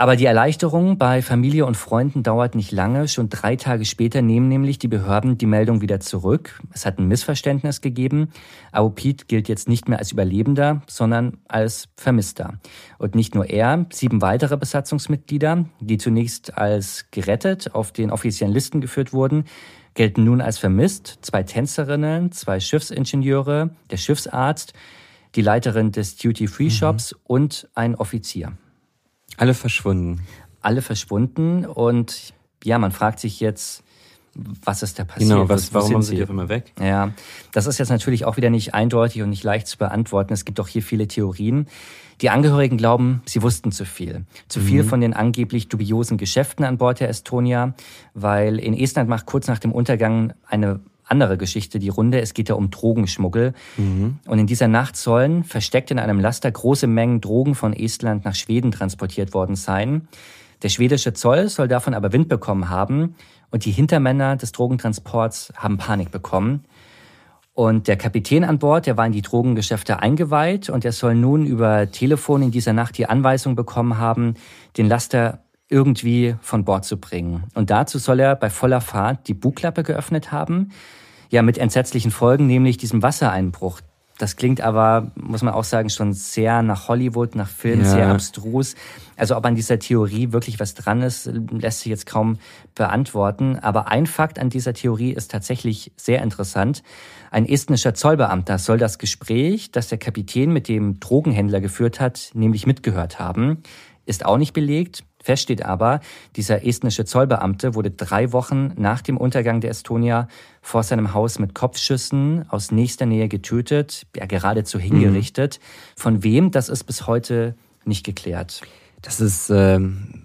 Aber die Erleichterung bei Familie und Freunden dauert nicht lange. Schon drei Tage später nehmen nämlich die Behörden die Meldung wieder zurück. Es hat ein Missverständnis gegeben. Aupit gilt jetzt nicht mehr als Überlebender, sondern als Vermisster. Und nicht nur er, sieben weitere Besatzungsmitglieder, die zunächst als gerettet auf den offiziellen Listen geführt wurden, gelten nun als vermisst. Zwei Tänzerinnen, zwei Schiffsingenieure, der Schiffsarzt, die Leiterin des Duty-Free-Shops mhm. und ein Offizier. Alle verschwunden. Alle verschwunden und ja, man fragt sich jetzt, was ist da passiert? Genau, was, warum sind sie auf immer weg? Ja, das ist jetzt natürlich auch wieder nicht eindeutig und nicht leicht zu beantworten. Es gibt auch hier viele Theorien. Die Angehörigen glauben, sie wussten zu viel. Zu viel mhm. von den angeblich dubiosen Geschäften an Bord der Estonia, weil in Estland macht kurz nach dem Untergang eine andere Geschichte die Runde. Es geht ja um Drogenschmuggel. Mhm. Und in dieser Nacht sollen versteckt in einem Laster große Mengen Drogen von Estland nach Schweden transportiert worden sein. Der schwedische Zoll soll davon aber Wind bekommen haben und die Hintermänner des Drogentransports haben Panik bekommen. Und der Kapitän an Bord, der war in die Drogengeschäfte eingeweiht und er soll nun über Telefon in dieser Nacht die Anweisung bekommen haben, den Laster irgendwie von Bord zu bringen. Und dazu soll er bei voller Fahrt die Bugklappe geöffnet haben, ja mit entsetzlichen Folgen, nämlich diesem Wassereinbruch. Das klingt aber, muss man auch sagen, schon sehr nach Hollywood, nach Film, ja. sehr abstrus. Also ob an dieser Theorie wirklich was dran ist, lässt sich jetzt kaum beantworten. Aber ein Fakt an dieser Theorie ist tatsächlich sehr interessant. Ein estnischer Zollbeamter soll das Gespräch, das der Kapitän mit dem Drogenhändler geführt hat, nämlich mitgehört haben. Ist auch nicht belegt. Fest steht aber, dieser estnische Zollbeamte wurde drei Wochen nach dem Untergang der Estonia vor seinem Haus mit Kopfschüssen aus nächster Nähe getötet, ja geradezu hingerichtet. Mhm. Von wem, das ist bis heute nicht geklärt. Das ist, äh,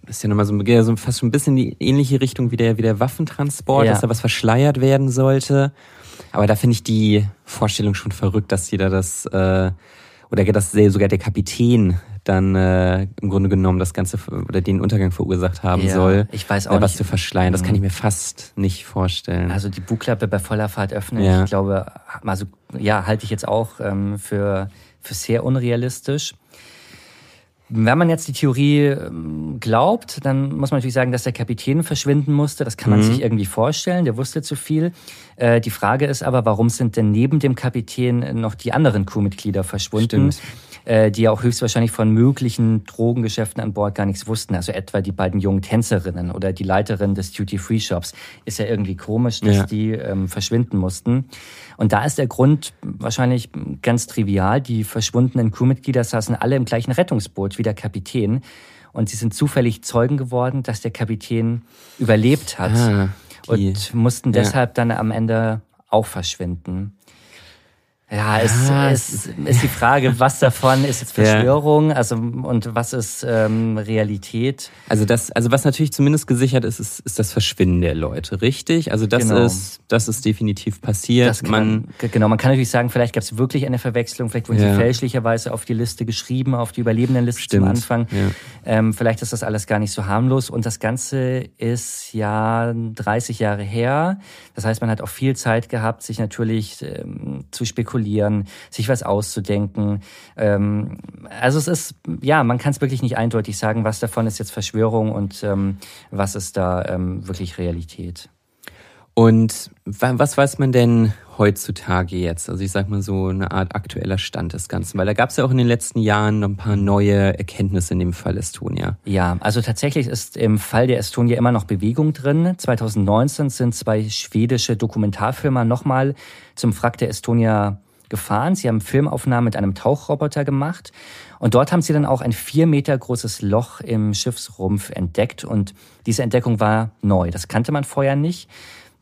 ist ja nochmal so, so fast schon ein bisschen die ähnliche Richtung wie der, wie der Waffentransport, ja. dass da was verschleiert werden sollte. Aber da finde ich die Vorstellung schon verrückt, dass jeder das, äh, oder dass sogar der Kapitän dann äh, im Grunde genommen das Ganze oder den Untergang verursacht haben ja, soll. Ich weiß auch äh, was nicht. zu verschleiern. Das kann ich mir fast nicht vorstellen. Also die Bugklappe bei voller Fahrt öffnen, ja. ich glaube, also ja, halte ich jetzt auch ähm, für, für sehr unrealistisch. Wenn man jetzt die Theorie ähm, glaubt, dann muss man natürlich sagen, dass der Kapitän verschwinden musste. Das kann man mhm. sich irgendwie vorstellen. Der wusste zu viel. Äh, die Frage ist aber, warum sind denn neben dem Kapitän noch die anderen Crewmitglieder verschwunden? Stimmt äh, die ja auch höchstwahrscheinlich von möglichen Drogengeschäften an Bord gar nichts wussten. Also etwa die beiden jungen Tänzerinnen oder die Leiterin des Duty-Free-Shops. Ist ja irgendwie komisch, dass ja. die ähm, verschwinden mussten. Und da ist der Grund wahrscheinlich ganz trivial. Die verschwundenen Crewmitglieder saßen alle im gleichen Rettungsboot wie der Kapitän. Und sie sind zufällig Zeugen geworden, dass der Kapitän überlebt hat. Ah, und mussten deshalb ja. dann am Ende auch verschwinden. Ja, es, ah, es ist die Frage, was davon ist jetzt Verschwörung, ja. also und was ist ähm, Realität? Also das, also was natürlich zumindest gesichert ist, ist, ist das Verschwinden der Leute, richtig? Also das genau. ist, das ist definitiv passiert. Kann, man, genau, man kann natürlich sagen, vielleicht gab es wirklich eine Verwechslung, vielleicht wurden ja. sie fälschlicherweise auf die Liste geschrieben, auf die Überlebendenliste Stimmt. zum Anfang. Ja. Ähm, vielleicht ist das alles gar nicht so harmlos und das Ganze ist ja 30 Jahre her. Das heißt, man hat auch viel Zeit gehabt, sich natürlich ähm, zu spekulieren spekulieren, sich was auszudenken. Ähm, also es ist, ja, man kann es wirklich nicht eindeutig sagen, was davon ist jetzt Verschwörung und ähm, was ist da ähm, wirklich Realität. Und was weiß man denn heutzutage jetzt? Also ich sag mal so eine Art aktueller Stand des Ganzen, weil da gab es ja auch in den letzten Jahren noch ein paar neue Erkenntnisse in dem Fall Estonia. Ja, also tatsächlich ist im Fall der Estonia immer noch Bewegung drin. 2019 sind zwei schwedische Dokumentarfilmer nochmal zum Wrack der Estonia gefahren. Sie haben Filmaufnahmen mit einem Tauchroboter gemacht. Und dort haben sie dann auch ein vier Meter großes Loch im Schiffsrumpf entdeckt. Und diese Entdeckung war neu. Das kannte man vorher nicht.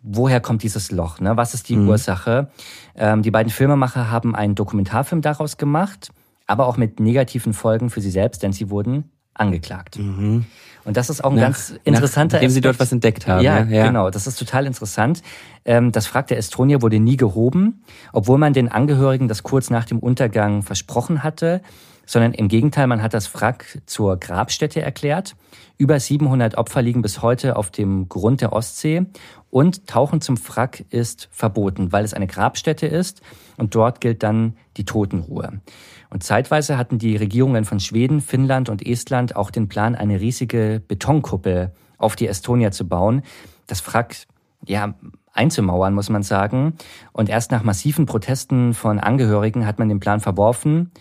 Woher kommt dieses Loch? Ne? Was ist die mhm. Ursache? Ähm, die beiden Filmemacher haben einen Dokumentarfilm daraus gemacht, aber auch mit negativen Folgen für sie selbst, denn sie wurden angeklagt. Mhm. Und das ist auch ein nach, ganz interessanter Nachdem Sie dort was entdeckt haben. Ja, ja, genau. Das ist total interessant. Ähm, das Wrack der Estonia wurde nie gehoben, obwohl man den Angehörigen das kurz nach dem Untergang versprochen hatte. sondern im Gegenteil, man hat das Wrack zur Grabstätte erklärt. Über 700 Opfer liegen bis heute auf dem Grund der Ostsee und Tauchen zum Wrack ist verboten, weil es eine Grabstätte ist und dort gilt dann die Totenruhe. Und zeitweise hatten die Regierungen von Schweden, Finnland und Estland auch den Plan, eine riesige Betonkuppel auf die Estonia zu bauen. Das Wrack, ja, einzumauern, muss man sagen. Und erst nach massiven Protesten von Angehörigen hat man den Plan verworfen.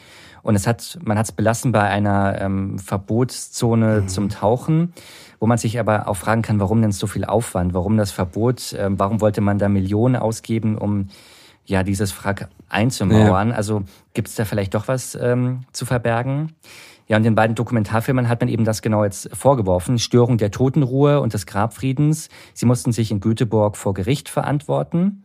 Und es hat, man hat es belassen bei einer ähm, Verbotszone mhm. zum Tauchen, wo man sich aber auch fragen kann, warum denn so viel Aufwand, warum das Verbot, ähm, warum wollte man da Millionen ausgeben, um ja dieses Wrack einzumauern? Ja. Also gibt es da vielleicht doch was ähm, zu verbergen? Ja, und den beiden Dokumentarfilmen hat man eben das genau jetzt vorgeworfen. Störung der Totenruhe und des Grabfriedens. Sie mussten sich in Göteborg vor Gericht verantworten.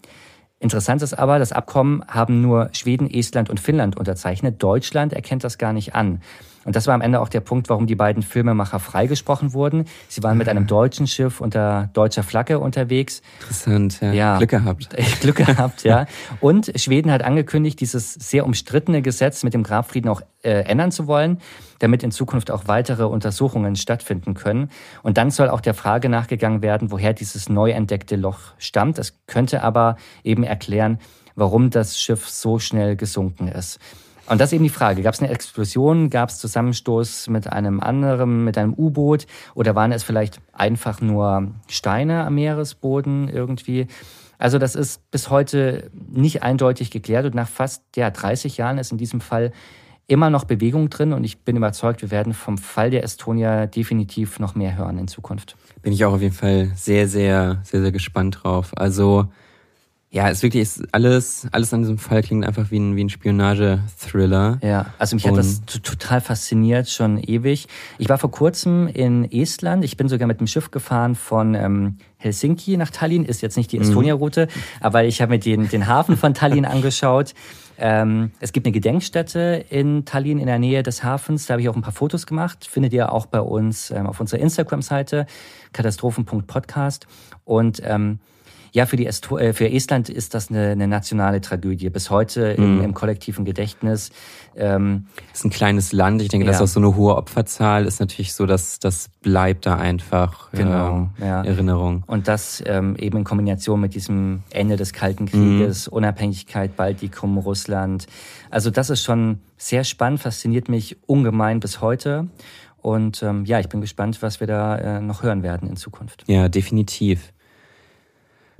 Interessant ist aber, das Abkommen haben nur Schweden, Estland und Finnland unterzeichnet. Deutschland erkennt das gar nicht an. Und das war am Ende auch der Punkt, warum die beiden Filmemacher freigesprochen wurden. Sie waren mit einem deutschen Schiff unter deutscher Flagge unterwegs. Interessant, ja. ja. Glück gehabt. Glück gehabt, ja. Und Schweden hat angekündigt, dieses sehr umstrittene Gesetz mit dem Grabfrieden auch äh, ändern zu wollen, damit in Zukunft auch weitere Untersuchungen stattfinden können. Und dann soll auch der Frage nachgegangen werden, woher dieses neu entdeckte Loch stammt. Das könnte aber eben erklären, warum das Schiff so schnell gesunken ist. Und das ist eben die Frage. Gab es eine Explosion? Gab es Zusammenstoß mit einem anderen, mit einem U-Boot? Oder waren es vielleicht einfach nur Steine am Meeresboden irgendwie? Also das ist bis heute nicht eindeutig geklärt und nach fast ja, 30 Jahren ist in diesem Fall immer noch Bewegung drin und ich bin überzeugt, wir werden vom Fall der Estonia definitiv noch mehr hören in Zukunft. Bin ich auch auf jeden Fall sehr, sehr, sehr, sehr gespannt drauf. Also ja, es wirklich ist alles, alles an diesem Fall klingt einfach wie ein, wie ein Spionage-Thriller. Ja, also mich Und hat das total fasziniert, schon ewig. Ich war vor kurzem in Estland. Ich bin sogar mit dem Schiff gefahren von ähm, Helsinki nach Tallinn. Ist jetzt nicht die mhm. Estonia-Route, aber ich habe mir den, den Hafen von Tallinn angeschaut. Ähm, es gibt eine Gedenkstätte in Tallinn in der Nähe des Hafens. Da habe ich auch ein paar Fotos gemacht. Findet ihr auch bei uns ähm, auf unserer Instagram-Seite katastrophen.podcast. Und ähm, ja, für, die Esto äh, für Estland ist das eine, eine nationale Tragödie. Bis heute im, mhm. im kollektiven Gedächtnis. Ähm, ist ein kleines Land. Ich denke, ja. dass auch so eine hohe Opferzahl ist natürlich so, dass das bleibt da einfach genau, äh, ja. Erinnerung. Und das ähm, eben in Kombination mit diesem Ende des Kalten Krieges, mhm. Unabhängigkeit, Baltikum, Russland. Also das ist schon sehr spannend, fasziniert mich ungemein bis heute. Und ähm, ja, ich bin gespannt, was wir da äh, noch hören werden in Zukunft. Ja, definitiv.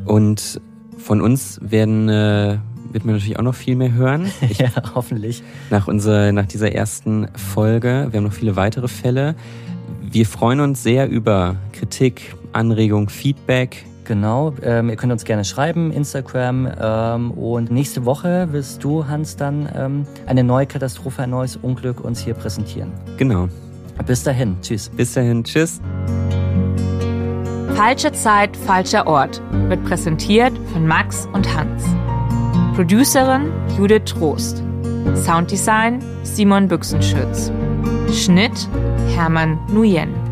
Und von uns werden, äh, wird man natürlich auch noch viel mehr hören. Ich, ja, hoffentlich. Nach, unserer, nach dieser ersten Folge. Wir haben noch viele weitere Fälle. Wir freuen uns sehr über Kritik, Anregung, Feedback. Genau, ähm, ihr könnt uns gerne schreiben, Instagram. Ähm, und nächste Woche wirst du, Hans, dann ähm, eine neue Katastrophe, ein neues Unglück uns hier präsentieren. Genau. Bis dahin, tschüss. Bis dahin, tschüss. Falsche Zeit, falscher Ort wird präsentiert von Max und Hans. Producerin Judith Trost. Sounddesign Simon Büchsenschütz. Schnitt Hermann Nuyen.